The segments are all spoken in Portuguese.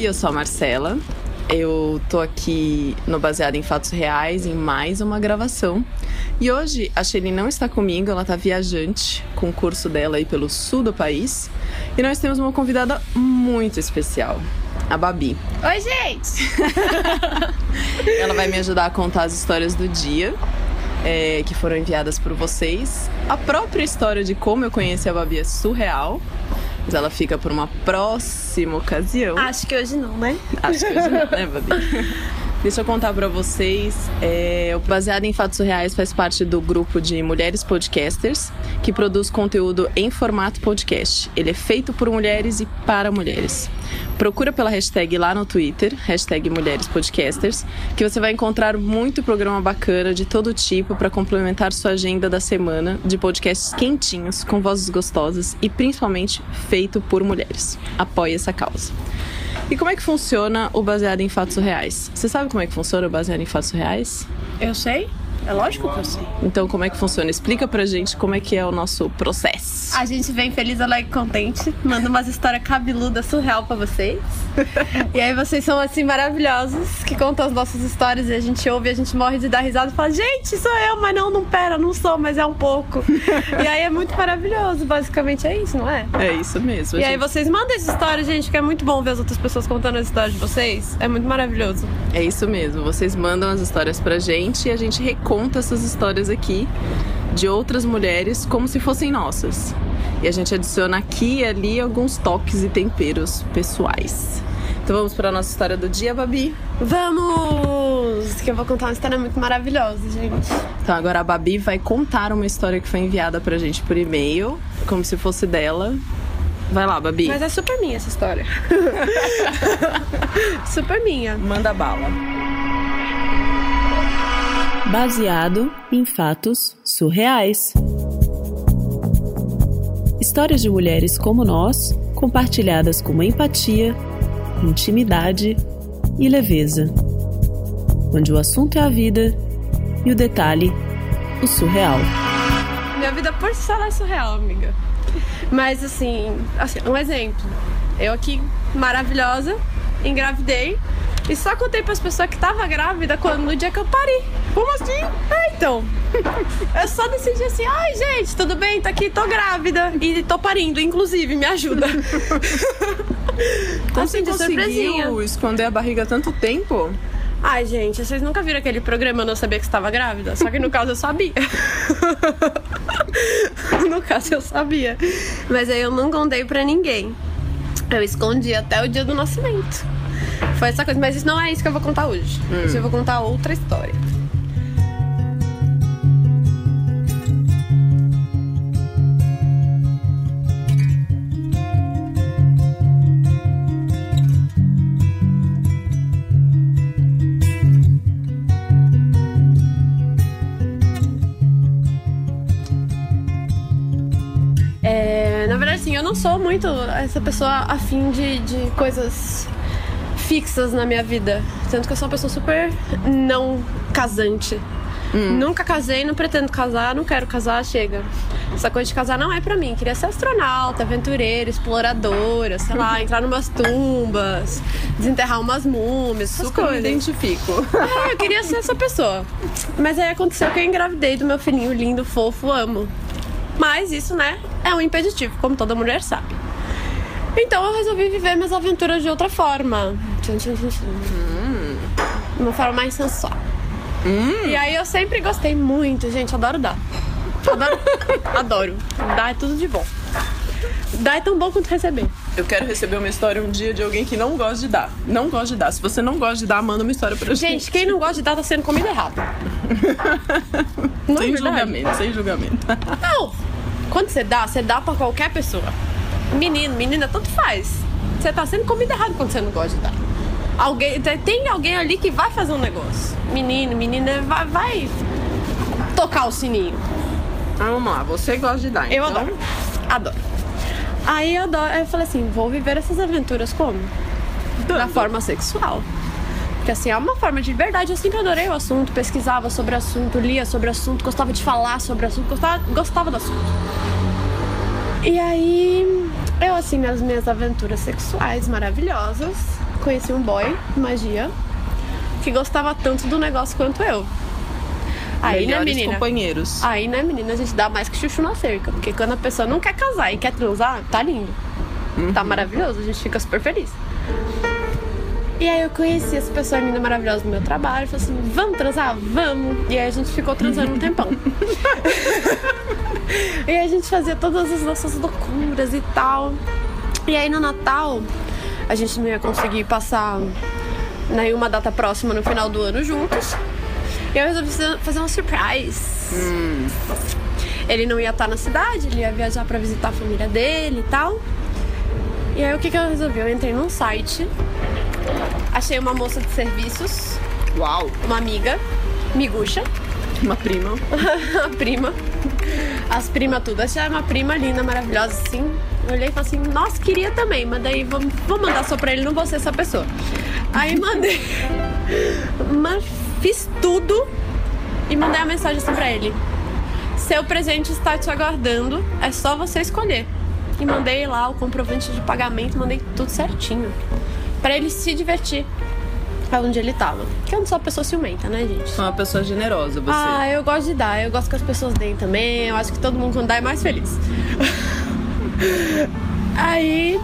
Oi, eu sou a Marcela. Eu tô aqui no Baseado em Fatos Reais em mais uma gravação. E hoje a Shelly não está comigo, ela tá viajante com o curso dela aí pelo sul do país. E nós temos uma convidada muito especial, a Babi. Oi, gente! ela vai me ajudar a contar as histórias do dia. É, que foram enviadas por vocês. A própria história de como eu conheci a Babi é surreal. Ela fica por uma próxima ocasião. Acho que hoje não, né? Acho que hoje não, né, Babi? Deixa eu contar para vocês. É, o Baseado em Fatos Reais faz parte do grupo de mulheres podcasters que produz conteúdo em formato podcast. Ele é feito por mulheres e para mulheres. Procura pela hashtag lá no Twitter, hashtag Mulheres Podcasters, que você vai encontrar muito programa bacana de todo tipo para complementar sua agenda da semana de podcasts quentinhos, com vozes gostosas e principalmente feito por mulheres. Apoie essa causa. E como é que funciona o baseado em fatos reais? Você sabe como é que funciona o baseado em fatos reais? Eu sei. É lógico que eu sei. Então, como é que funciona? Explica pra gente como é que é o nosso processo. A gente vem feliz, alegre, contente, manda umas histórias cabeludas, surreal pra vocês. e aí vocês são, assim, maravilhosos, que contam as nossas histórias e a gente ouve, a gente morre de dar risada e fala, gente, sou eu, mas não, não pera, não sou, mas é um pouco. e aí é muito maravilhoso, basicamente é isso, não é? É isso mesmo. E gente. aí vocês mandam essa história, gente, que é muito bom ver as outras pessoas contando as histórias de vocês. É muito maravilhoso. É isso mesmo, vocês mandam as histórias pra gente e a gente conta essas histórias aqui de outras mulheres como se fossem nossas. E a gente adiciona aqui e ali alguns toques e temperos pessoais. Então vamos para a nossa história do dia, Babi? Vamos! Que eu vou contar uma história muito maravilhosa, gente. Então agora a Babi vai contar uma história que foi enviada pra gente por e-mail, como se fosse dela. Vai lá, Babi. Mas é super minha essa história. super minha. Manda bala baseado em fatos surreais. Histórias de mulheres como nós, compartilhadas com empatia, intimidade e leveza. Onde o assunto é a vida e o detalhe, o surreal. Minha vida por si só é surreal, amiga. Mas assim, assim, um exemplo. Eu aqui, maravilhosa, engravidei e só contei para as pessoas que tava grávida quando no dia que eu parei. Como assim? É, então. Eu só decidi assim, ai gente, tudo bem, tá aqui, tô grávida e tô parindo, inclusive, me ajuda. Como assim, você conseguiu esconder a barriga tanto tempo? Ai, gente, vocês nunca viram aquele programa Eu Não Sabia Que Estava Grávida? Só que no caso eu sabia. no caso eu sabia. Mas aí eu não contei pra ninguém. Eu escondi até o dia do nascimento. Foi essa coisa, mas isso não é isso que eu vou contar hoje. Hum. Hoje eu vou contar outra história. É, na verdade, assim, eu não sou muito essa pessoa afim de, de coisas fixas na minha vida. Tanto que eu sou uma pessoa super não casante. Hum. Nunca casei, não pretendo casar, não quero casar, chega. Essa coisa de casar não é pra mim. Queria ser astronauta, aventureira, exploradora, sei lá, entrar numas tumbas, desenterrar umas múmias, essas Super coisas. me identifico. É, eu queria ser essa pessoa. Mas aí aconteceu que eu engravidei do meu filhinho lindo, fofo, amo. Mas isso, né, é um impeditivo, como toda mulher sabe. Então eu resolvi viver minhas aventuras de outra forma. Hum. Uma forma mais sensual. Hum. E aí eu sempre gostei muito, gente, adoro dar. Adoro. adoro. Dar é tudo de bom. Dar é tão bom quanto receber. Eu quero receber uma história um dia de alguém que não gosta de dar. Não gosta de dar. Se você não gosta de dar, manda uma história pra gente. Gente, quem não gosta de dar tá sendo comida errada. Não sem é julgamento, sem julgamento. Não, quando você dá, você dá pra qualquer pessoa. Menino, menina, tanto faz. Você tá sendo comida errada quando você não gosta de dar. Alguém, tem alguém ali que vai fazer um negócio. Menino, menina, vai, vai tocar o sininho. Vamos lá, você gosta de dar, Eu então... adoro. Adoro. Aí eu, adoro, eu falei assim, vou viver essas aventuras como? Dando. Da forma sexual. Porque assim, é uma forma de verdade. Eu sempre adorei o assunto, pesquisava sobre o assunto, lia sobre o assunto, gostava de falar sobre o assunto, gostava, gostava do assunto. E aí Eu, assim, nas minhas aventuras sexuais maravilhosas, conheci um boy, magia, que gostava tanto do negócio quanto eu. Aí, né, Melhores menina? companheiros. Aí, né, menina, a gente dá mais que chuchu na cerca. Porque quando a pessoa não quer casar e quer transar, tá lindo. Tá maravilhoso, a gente fica super feliz. E aí eu conheci essa pessoa linda, maravilhosa no meu trabalho. Falei assim, vamos transar? Vamos! E aí a gente ficou transando um tempão. e aí a gente fazia todas as nossas loucuras e tal. E aí no Natal, a gente não ia conseguir passar nenhuma data próxima no final do ano juntos. E eu resolvi fazer- fazer um surprise. Ele não ia estar na cidade, ele ia viajar pra visitar a família dele e tal. E aí o que, que eu resolvi? Eu entrei num site, achei uma moça de serviços, Uau! uma amiga, miguxa, Uma prima. a prima, as primas tudo. Achei uma prima linda, maravilhosa, assim. Eu olhei e falei assim, nossa, queria também, mas daí vou, vou mandar só pra ele, não vou ser essa pessoa. Aí mandei, mas fiz tudo e mandei a mensagem assim pra ele. Seu presente está te aguardando, é só você escolher. E mandei lá o comprovante de pagamento, mandei tudo certinho. Pra ele se divertir onde ele tava. Porque eu não sou uma pessoa ciumenta, né, gente? Sou uma pessoa generosa, você. Ah, eu gosto de dar. Eu gosto que as pessoas deem também. Eu acho que todo mundo quando dá é mais feliz. Aí,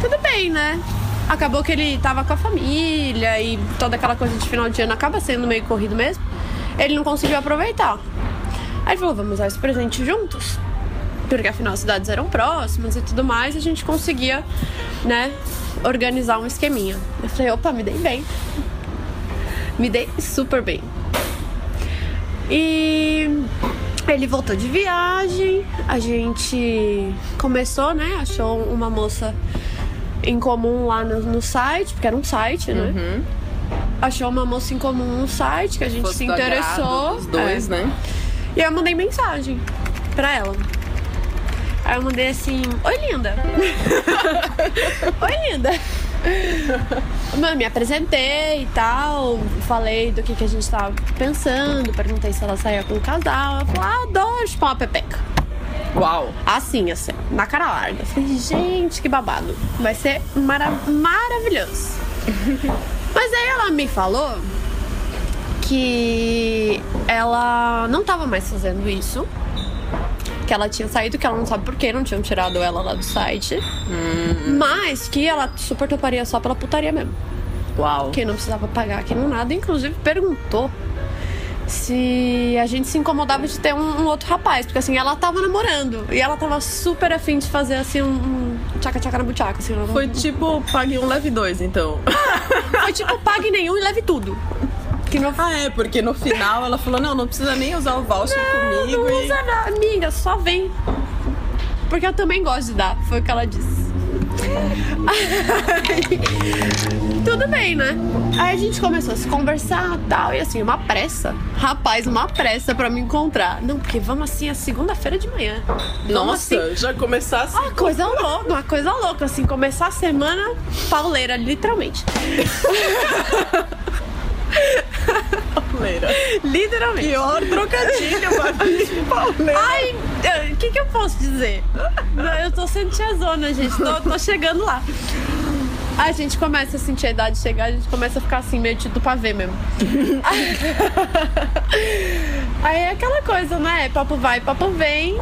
tudo bem, né? Acabou que ele tava com a família e toda aquela coisa de final de ano acaba sendo meio corrido mesmo. Ele não conseguiu aproveitar. Aí falou, vamos usar esse presente juntos. Porque afinal as cidades eram próximas e tudo mais, a gente conseguia, né, organizar um esqueminha. Eu falei, opa, me dei bem. Me dei super bem. E ele voltou de viagem, a gente começou, né? Achou uma moça em comum lá no, no site, porque era um site, né? Achou uma moça em comum no site que a gente Fosse se interessou. Dos dois, É. né? E eu mandei mensagem pra ela. Aí eu mandei assim, oi linda. oi linda. Mano, me apresentei e tal, falei do que, que a gente tava pensando, perguntei se ela saía com o casal. Ela falou, ah, adoro chupar uma pepeca. Uau! Assim, assim, na cara larga. Falei, gente, que babado. Vai ser mara maravilhoso. Mas aí ela me falou que ela não tava mais fazendo isso. Que ela tinha saído, que ela não sabe por que não tinham tirado ela lá do site. Mas que ela super toparia só pela putaria mesmo. Uau! Que não precisava pagar aqui no nada. Inclusive perguntou se a gente se incomodava de ter um, um outro rapaz. Porque assim, ela tava namorando. E ela tava super afim de fazer assim um, um tchaca-tchaca na buchaca. Assim, Foi tipo, pague um, leve dois, então. Foi tipo, pague nenhum e leve tudo. Que não, ah, é, porque no final ela falou, não, não precisa nem usar o voucher comigo. não e... usa nada. Amiga, só vem. Porque eu também gosto de dar. Foi o que ela disse. Tudo bem, né? Aí a gente começou a se conversar e tal. E assim, uma pressa. Rapaz, uma pressa pra me encontrar. Não, porque vamos assim, a segunda-feira de manhã. Vamos Nossa, assim, já começar assim. Uma coisa louca, uma coisa louca, assim, começar a semana pauleira, literalmente. pauleira. Literalmente. Pior trocadilho, Babi. Pauleira. Ai, o que, que eu posso dizer? Eu tô sendo tiazona, gente. Tô, tô chegando lá. A gente começa a sentir a idade chegar, a gente começa a ficar assim, meio título pra ver mesmo. Aí é aquela coisa, né? Papo vai, papo vem.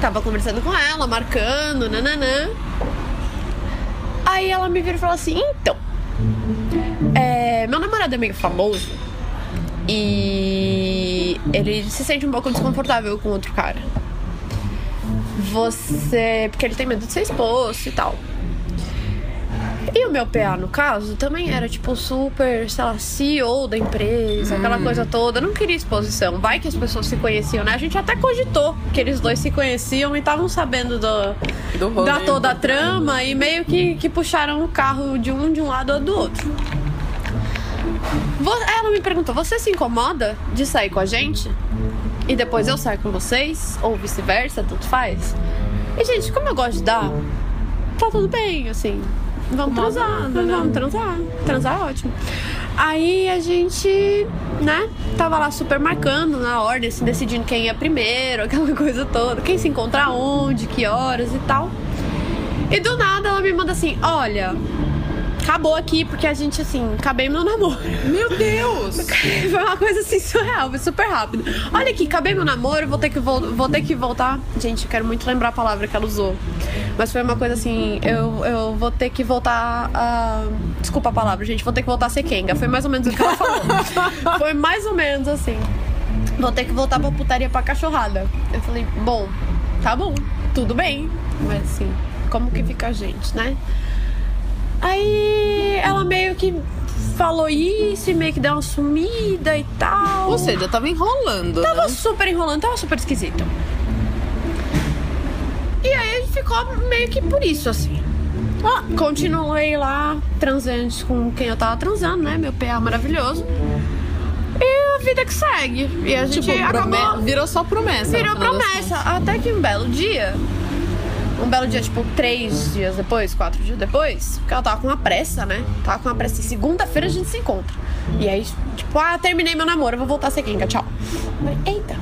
Tava conversando com ela, marcando, nananã. Aí ela me vira e fala assim: então, é, meu namorado é meio famoso e ele se sente um pouco desconfortável com outro cara. Você. Porque ele tem medo de ser exposto e tal. E o meu PA, no caso, também era tipo super, sei lá, CEO da empresa, aquela coisa toda. Não queria exposição. Vai que as pessoas se conheciam, né? A gente até cogitou que eles dois se conheciam e estavam sabendo do, Do da toda a trama e meio que, que puxaram o carro de um de um lado ou do outro. Perguntou: você se incomoda de sair com a gente? E depois eu saio com vocês? Ou vice-versa, tanto faz? E, gente, como eu gosto de dar, tá tudo bem, assim. Vamos Nada, transar, né? vamos transar. Transar é ótimo. Aí a gente, né, tava lá super marcando na ordem, assim, decidindo quem ia primeiro, aquela coisa toda. Quem se encontra onde, que horas e tal. E do nada ela me manda assim: olha, acabou aqui porque a gente, assim, acabei meu namoro. Meu Deus! Foi uma coisa assim surreal, foi super rápido. Olha aqui, acabei meu namoro, vou ter que, vol vou ter que voltar. Gente, eu quero muito lembrar a palavra que ela usou. Mas foi uma coisa assim, eu, eu vou ter que voltar a. Desculpa a palavra, gente, vou ter que voltar a ser Kenga. Foi mais ou menos o que ela falou. foi mais ou menos assim. Vou ter que voltar pra putaria pra cachorrada. Eu falei, bom, tá bom, tudo bem. Mas assim, como que fica a gente, né? Aí ela meio que falou isso e meio que deu uma sumida e tal. Ou seja, tava enrolando. Tava né? super enrolando, tava super esquisito. E aí ficou meio que por isso, assim. Ah, continuei lá, transando com quem eu tava transando, né? Meu PA maravilhoso. E a vida que segue. E a gente Tipo, acabou... virou só promessa. Virou promessa. Até que um belo dia, um belo dia, tipo, três dias depois, quatro dias depois, porque ela tava com uma pressa, né? Tava com uma pressa. Segunda-feira a gente se encontra. E aí, tipo, ah, terminei meu namoro, vou voltar a ser quinca, tchau. Eita.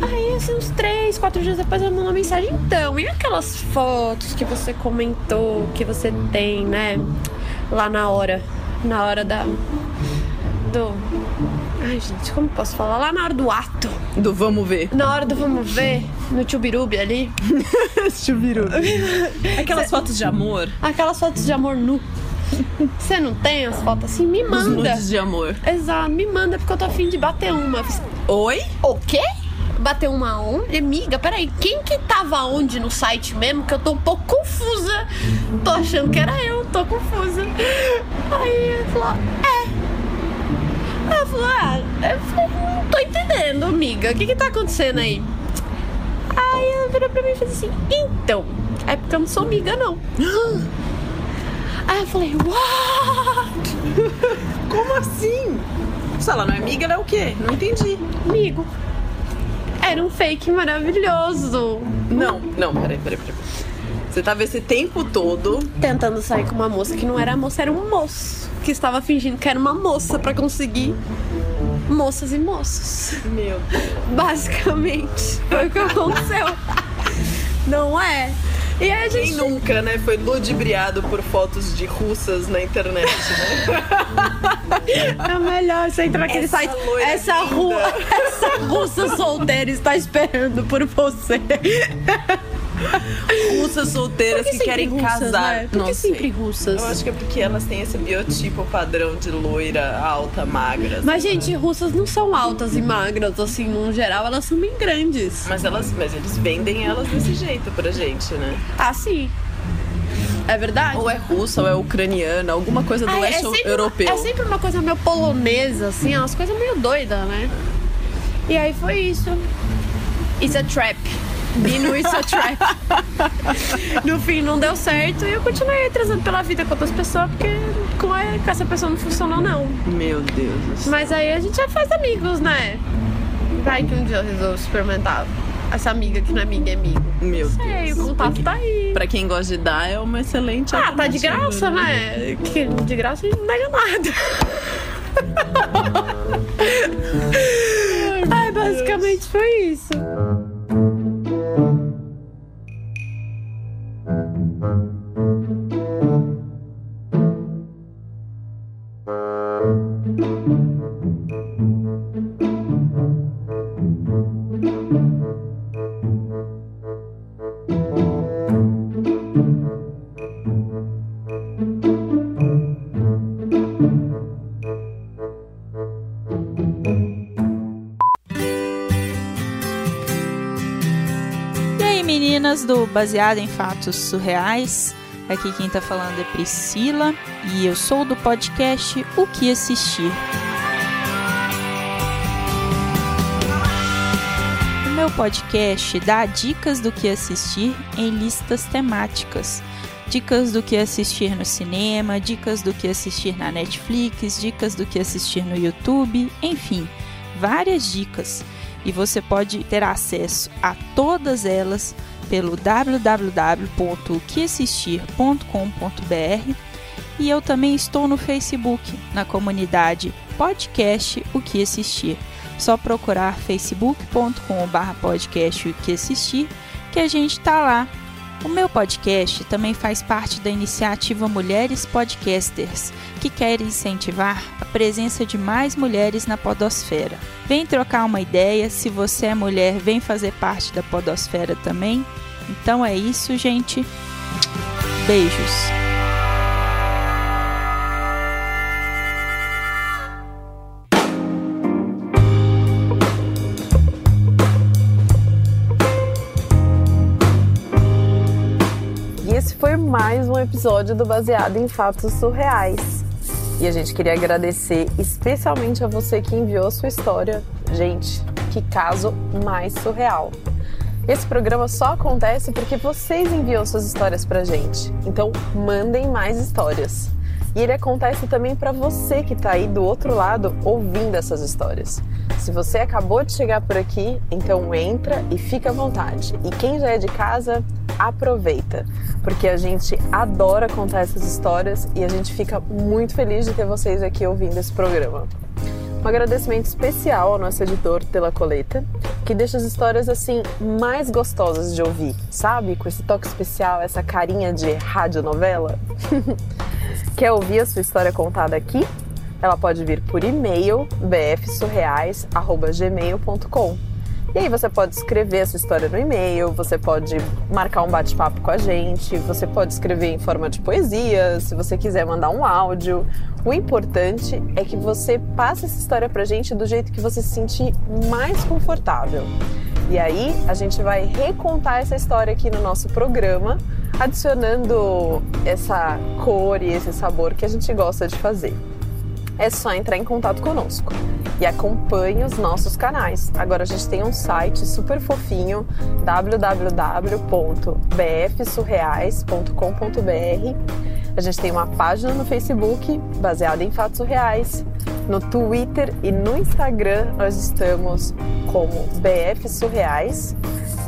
Aí, assim, uns três, quatro dias depois ela mandou uma mensagem. Então, e aquelas fotos que você comentou, que você tem, né? Lá na hora. Na hora da. Do. Ai, gente, como posso falar? Lá na hora do ato. Do vamos ver. Na hora do vamos ver, no Tchubirubi ali, Chubiru. Aquelas fotos de amor. aquelas fotos de amor nu. Você não tem as fotos assim? Me Os manda. nudes de amor. Exato, me manda porque eu tô afim de bater uma. Oi? O quê? Bater uma onde? Amiga, peraí, quem que tava onde no site mesmo? Que eu tô um pouco confusa. Tô achando que era eu, tô confusa. Aí ele falou, é. Eu falei, ah, eu falei, não tô entendendo, amiga. O que que tá acontecendo aí? Aí ela virou pra mim e fez assim, então, é porque eu não sou amiga, não. Aí eu falei, what? Como assim? Se ela não é amiga, ela é o quê? Não entendi. Amigo. Era um fake maravilhoso. Não, não, peraí, peraí, peraí. Você tava esse tempo todo. Tentando sair com uma moça que não era moça, era um moço. Que estava fingindo que era uma moça pra conseguir moças e moços. Meu Deus. Basicamente. Foi o que aconteceu. Não é? E a Quem gente. nunca, né, foi ludibriado por fotos de russas na internet, né? É melhor você entrar naquele Essa site. loira Essa rua. Essa russa solteira está esperando por você. Russas solteiras que querem russas, casar. né? Por Não que sei. sempre russas? Eu acho que é porque elas têm esse biotipo padrão de loira, alta, magra. Mas, gente, russas não são altas e magras, assim, no geral, elas são bem grandes. Mas elas, mas eles vendem elas desse jeito pra gente, né? Ah, sim. É verdade? Ou é russa, ou é ucraniana, alguma coisa do Ah, leste sempre europeu. Uma, é sempre uma coisa meio polonesa, assim, umas coisas meio doidas, né? E aí foi isso. It's a trap. Bino, it's a trap. no fim não deu certo e eu continuei transando pela vida com outras pessoas, porque com, a- com essa pessoa não funcionou, não. Meu Deus. Mas aí a gente já faz amigos, né? Vai que um dia eu resolvo experimentar essa amiga que não é amiga, é amigo. Meu Sei, Deus. o contato tá aí. Pra quem gosta de dar, é uma excelente Ah, tá de graça, né? Que de graça a gente não nega nada. Ai, basicamente foi isso. Do Baseado em Fatos Surreais? Aqui quem tá falando é Priscila e eu sou do podcast O que Assistir. O meu podcast dá dicas do que assistir em listas temáticas. Dicas do que assistir no cinema, dicas do que assistir na Netflix, dicas do que assistir no YouTube, enfim, várias dicas e você pode ter acesso a todas elas pelo www.oqueassistir.com.br e eu também estou no Facebook, na comunidade Podcast O Que Assistir. Só procurar facebook.com.br podcast O Que Assistir que a gente tá lá. O meu podcast também faz parte da iniciativa Mulheres Podcasters, que quer incentivar a presença de mais mulheres na podosfera. Vem trocar uma ideia, se você é mulher, vem fazer parte da podosfera também. Então é isso, gente. Beijos. Foi mais um episódio do Baseado em Fatos Surreais. E a gente queria agradecer especialmente a você que enviou sua história. Gente, que caso mais surreal. Esse programa só acontece porque vocês enviam suas histórias pra gente. Então, mandem mais histórias. E ele acontece também para você que está aí do outro lado ouvindo essas histórias. Se você acabou de chegar por aqui, então entra e fica à vontade. E quem já é de casa, aproveita, porque a gente adora contar essas histórias e a gente fica muito feliz de ter vocês aqui ouvindo esse programa. Um agradecimento especial ao nosso editor Tela Coleta, que deixa as histórias assim mais gostosas de ouvir, sabe? Com esse toque especial, essa carinha de radionovela. Quer ouvir a sua história contada aqui? Ela pode vir por e-mail bfsurreais@gmail.com. E aí você pode escrever essa história no e-mail, você pode marcar um bate-papo com a gente, você pode escrever em forma de poesia, se você quiser mandar um áudio. O importante é que você passe essa história pra gente do jeito que você se sentir mais confortável. E aí a gente vai recontar essa história aqui no nosso programa adicionando essa cor e esse sabor que a gente gosta de fazer. É só entrar em contato conosco e acompanhe os nossos canais. Agora a gente tem um site super fofinho www.bfsurreais.com.br. A gente tem uma página no Facebook baseada em fatos reais. No Twitter e no Instagram nós estamos como BF Surreais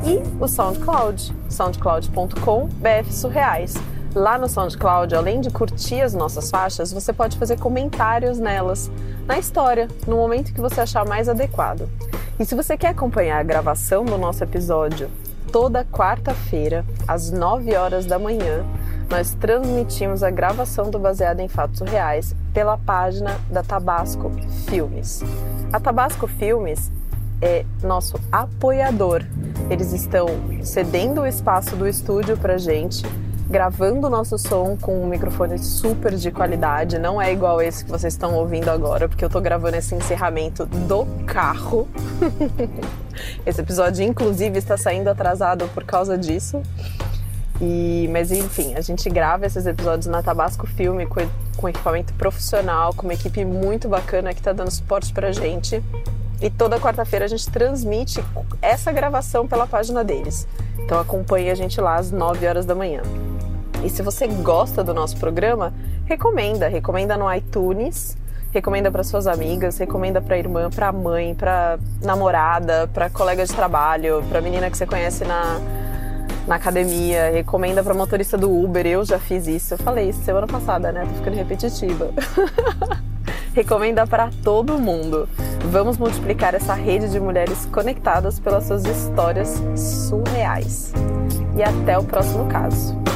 e o SoundCloud, soundcloud.com BF Surreais. Lá no SoundCloud, além de curtir as nossas faixas, você pode fazer comentários nelas, na história, no momento que você achar mais adequado. E se você quer acompanhar a gravação do nosso episódio, toda quarta-feira, às 9 horas da manhã, nós transmitimos a gravação do Baseado em Fatos Reais pela página da Tabasco Filmes. A Tabasco Filmes é nosso apoiador. Eles estão cedendo o espaço do estúdio para gente, gravando o nosso som com um microfone super de qualidade. Não é igual esse que vocês estão ouvindo agora, porque eu estou gravando esse encerramento do carro. esse episódio, inclusive, está saindo atrasado por causa disso. E, mas enfim, a gente grava esses episódios na Tabasco Filme com, com equipamento profissional, com uma equipe muito bacana que está dando suporte pra gente. E toda quarta-feira a gente transmite essa gravação pela página deles. Então acompanhe a gente lá às 9 horas da manhã. E se você gosta do nosso programa, recomenda, recomenda no iTunes, recomenda para suas amigas, recomenda para irmã, para mãe, para namorada, para colega de trabalho, para menina que você conhece na na academia, recomenda para motorista do Uber. Eu já fiz isso. Eu falei isso semana passada, né? Tô ficando repetitiva. recomenda para todo mundo. Vamos multiplicar essa rede de mulheres conectadas pelas suas histórias surreais. E até o próximo caso.